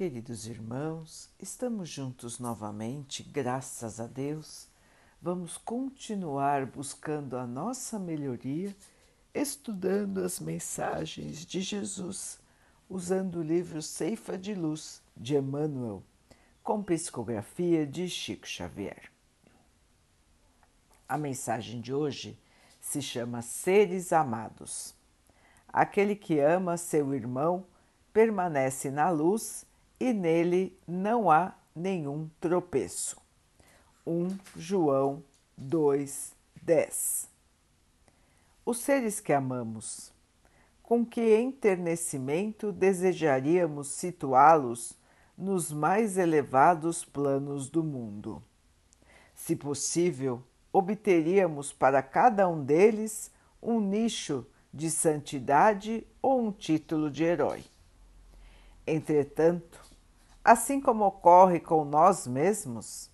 Queridos irmãos, estamos juntos novamente, graças a Deus. Vamos continuar buscando a nossa melhoria, estudando as mensagens de Jesus, usando o livro Ceifa de Luz de Emmanuel, com psicografia de Chico Xavier. A mensagem de hoje se chama Seres Amados. Aquele que ama seu irmão permanece na luz e nele não há nenhum tropeço. 1 João 2, 10 Os seres que amamos, com que enternecimento desejaríamos situá-los nos mais elevados planos do mundo? Se possível, obteríamos para cada um deles um nicho de santidade ou um título de herói. Entretanto, assim como ocorre com nós mesmos,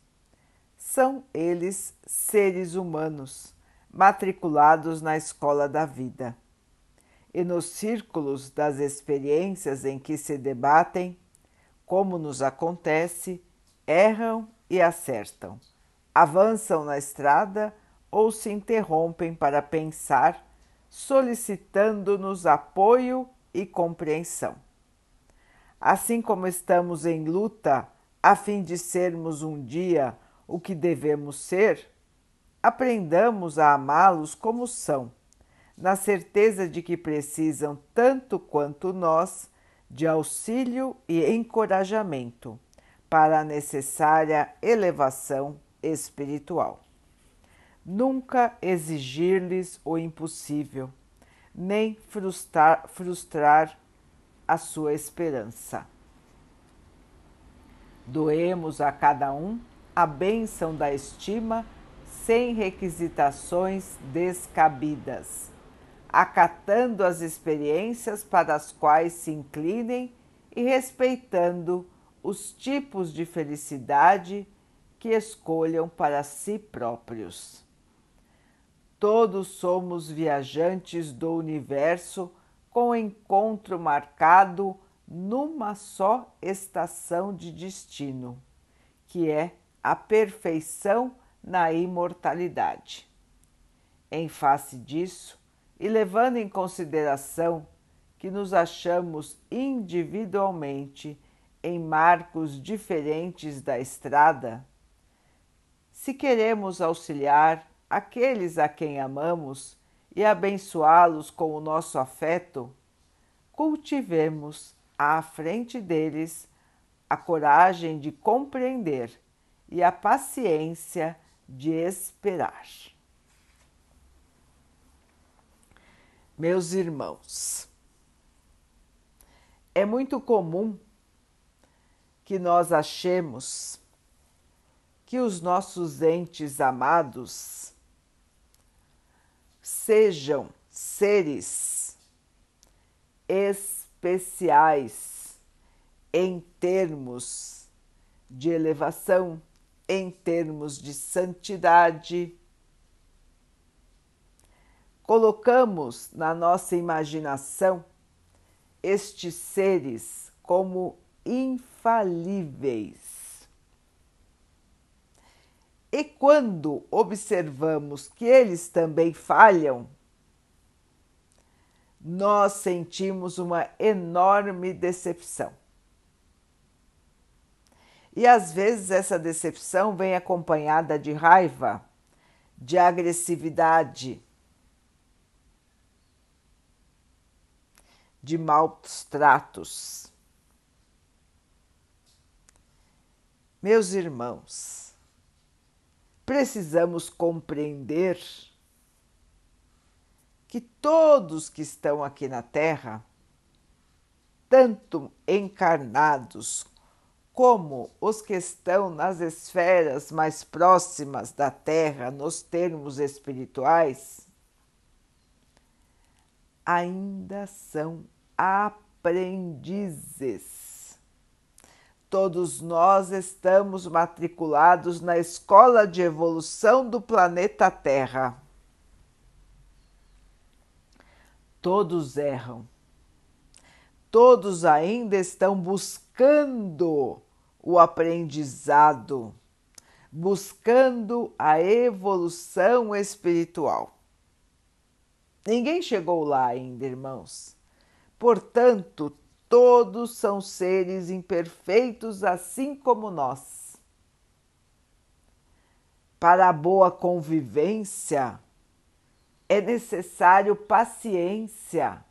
são eles seres humanos matriculados na escola da vida. E nos círculos das experiências em que se debatem, como nos acontece, erram e acertam, avançam na estrada ou se interrompem para pensar, solicitando-nos apoio e compreensão. Assim como estamos em luta a fim de sermos um dia o que devemos ser, aprendamos a amá-los como são, na certeza de que precisam tanto quanto nós de auxílio e encorajamento para a necessária elevação espiritual. Nunca exigir-lhes o impossível, nem frustrar, frustrar a sua esperança. Doemos a cada um a bênção da estima sem requisitações descabidas, acatando as experiências para as quais se inclinem e respeitando os tipos de felicidade que escolham para si próprios. Todos somos viajantes do universo com encontro marcado numa só estação de destino, que é a perfeição na imortalidade. Em face disso, e levando em consideração que nos achamos individualmente em marcos diferentes da estrada, se queremos auxiliar aqueles a quem amamos e abençoá-los com o nosso afeto, cultivemos à frente deles a coragem de compreender e a paciência de esperar. Meus irmãos, é muito comum que nós achemos que os nossos entes amados sejam seres especiais em termos de elevação, em termos de santidade. Colocamos na nossa imaginação estes seres como infalíveis e quando observamos que eles também falham, nós sentimos uma enorme decepção. E às vezes essa decepção vem acompanhada de raiva, de agressividade, de maus tratos. Meus irmãos, precisamos compreender que todos que estão aqui na Terra, tanto encarnados como os que estão nas esferas mais próximas da Terra, nos termos espirituais, ainda são aprendizes Todos nós estamos matriculados na escola de evolução do planeta Terra. Todos erram. todos ainda estão buscando o aprendizado, buscando a evolução espiritual. Ninguém chegou lá ainda, irmãos. Portanto, todos são seres imperfeitos, assim como nós. Para a boa convivência, é necessário paciência.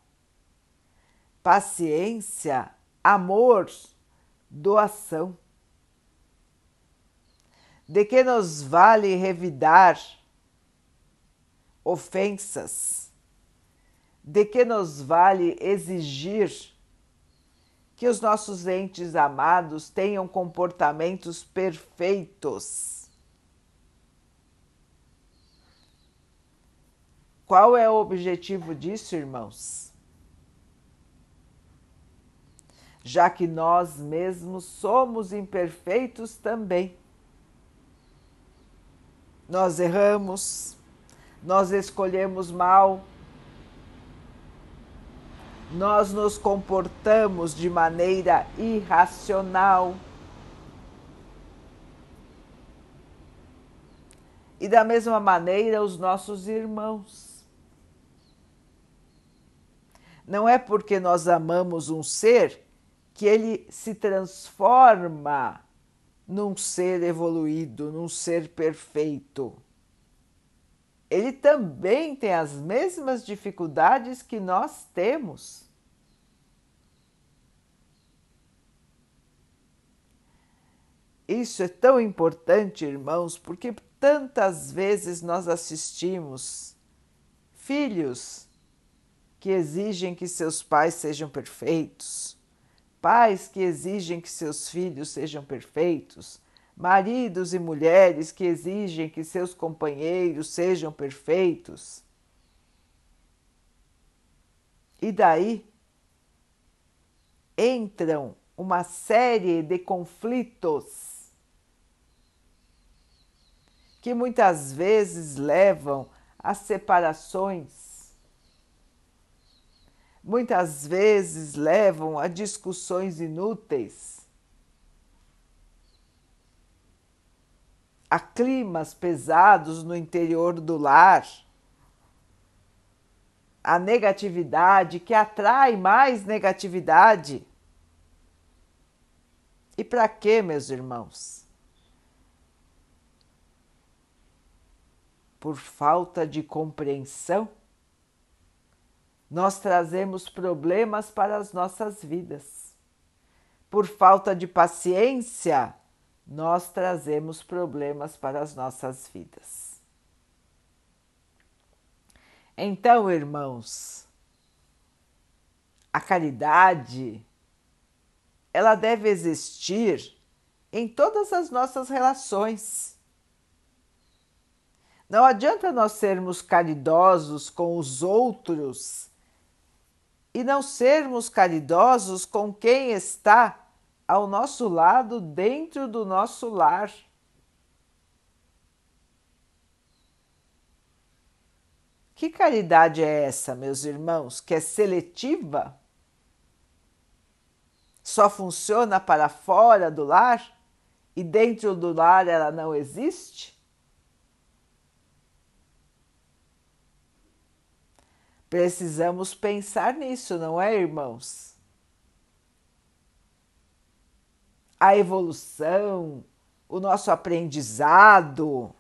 Paciência, amor, doação. De que nos vale revidar ofensas? De que nos vale exigir que os nossos entes amados tenham comportamentos perfeitos? Qual é o objetivo disso, irmãos? Já que nós mesmos somos imperfeitos também nós erramos, nós escolhemos mal, nós nos comportamos de maneira irracional. E da mesma maneira, os nossos irmãos. Não é porque nós amamos um ser que ele se transforma num ser evoluído, num ser perfeito. Ele também tem as mesmas dificuldades que nós temos. Isso é tão importante, irmãos, porque tantas vezes nós assistimos filhos que exigem que seus pais sejam perfeitos, pais que exigem que seus filhos sejam perfeitos, maridos e mulheres que exigem que seus companheiros sejam perfeitos. E daí entram uma série de conflitos que muitas vezes levam a separações muitas vezes levam a discussões inúteis, a climas pesados no interior do lar, a negatividade que atrai mais negatividade. E para quê, meus irmãos? Por falta de compreensão nós trazemos problemas para as nossas vidas. Por falta de paciência, nós trazemos problemas para as nossas vidas. Então, irmãos, a caridade ela deve existir em todas as nossas relações. Não adianta nós sermos caridosos com os outros e não sermos caridosos com quem está ao nosso lado, dentro do nosso lar. Que caridade é essa, meus irmãos, que é seletiva? Só funciona para fora do lar e dentro do lar ela não existe? Precisamos pensar nisso, não é, irmãos? A evolução, o nosso aprendizado,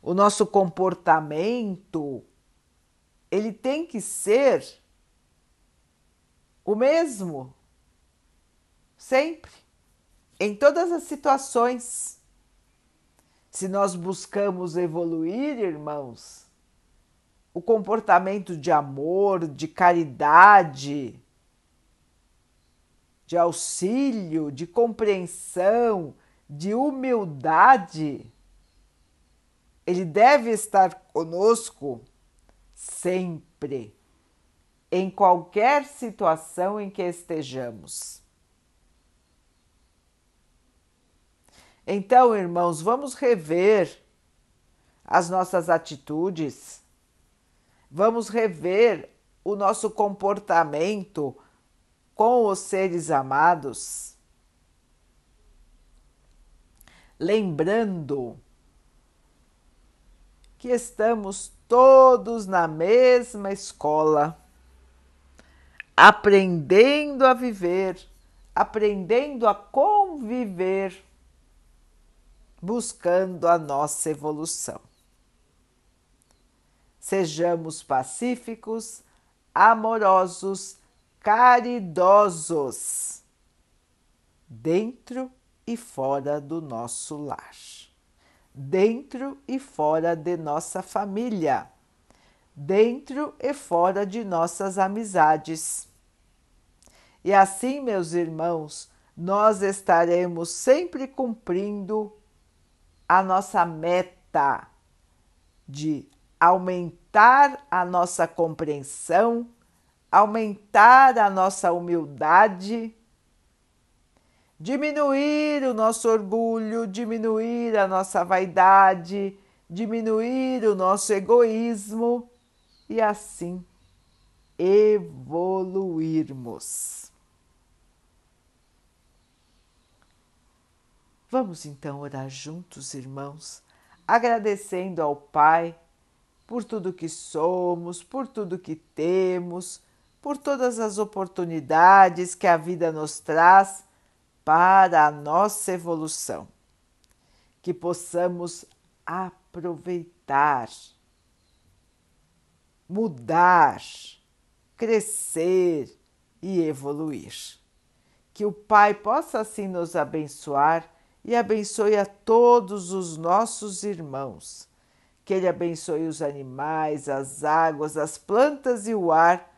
o nosso comportamento, ele tem que ser o mesmo, sempre, em todas as situações. Se nós buscamos evoluir, irmãos, o comportamento de amor, de caridade, de auxílio, de compreensão, de humildade, ele deve estar conosco sempre, em qualquer situação em que estejamos. Então, irmãos, vamos rever as nossas atitudes Vamos rever o nosso comportamento com os seres amados, lembrando que estamos todos na mesma escola, aprendendo a viver, aprendendo a conviver, buscando a nossa evolução. Sejamos pacíficos, amorosos, caridosos, dentro e fora do nosso lar dentro e fora de nossa família, dentro e fora de nossas amizades. E assim, meus irmãos, nós estaremos sempre cumprindo a nossa meta de aumentar a nossa compreensão, aumentar a nossa humildade diminuir o nosso orgulho, diminuir a nossa vaidade, diminuir o nosso egoísmo e assim evoluirmos. Vamos então orar juntos, irmãos, agradecendo ao Pai por tudo que somos, por tudo que temos, por todas as oportunidades que a vida nos traz para a nossa evolução, que possamos aproveitar, mudar, crescer e evoluir. Que o Pai possa assim nos abençoar e abençoe a todos os nossos irmãos. Que Ele abençoe os animais, as águas, as plantas e o ar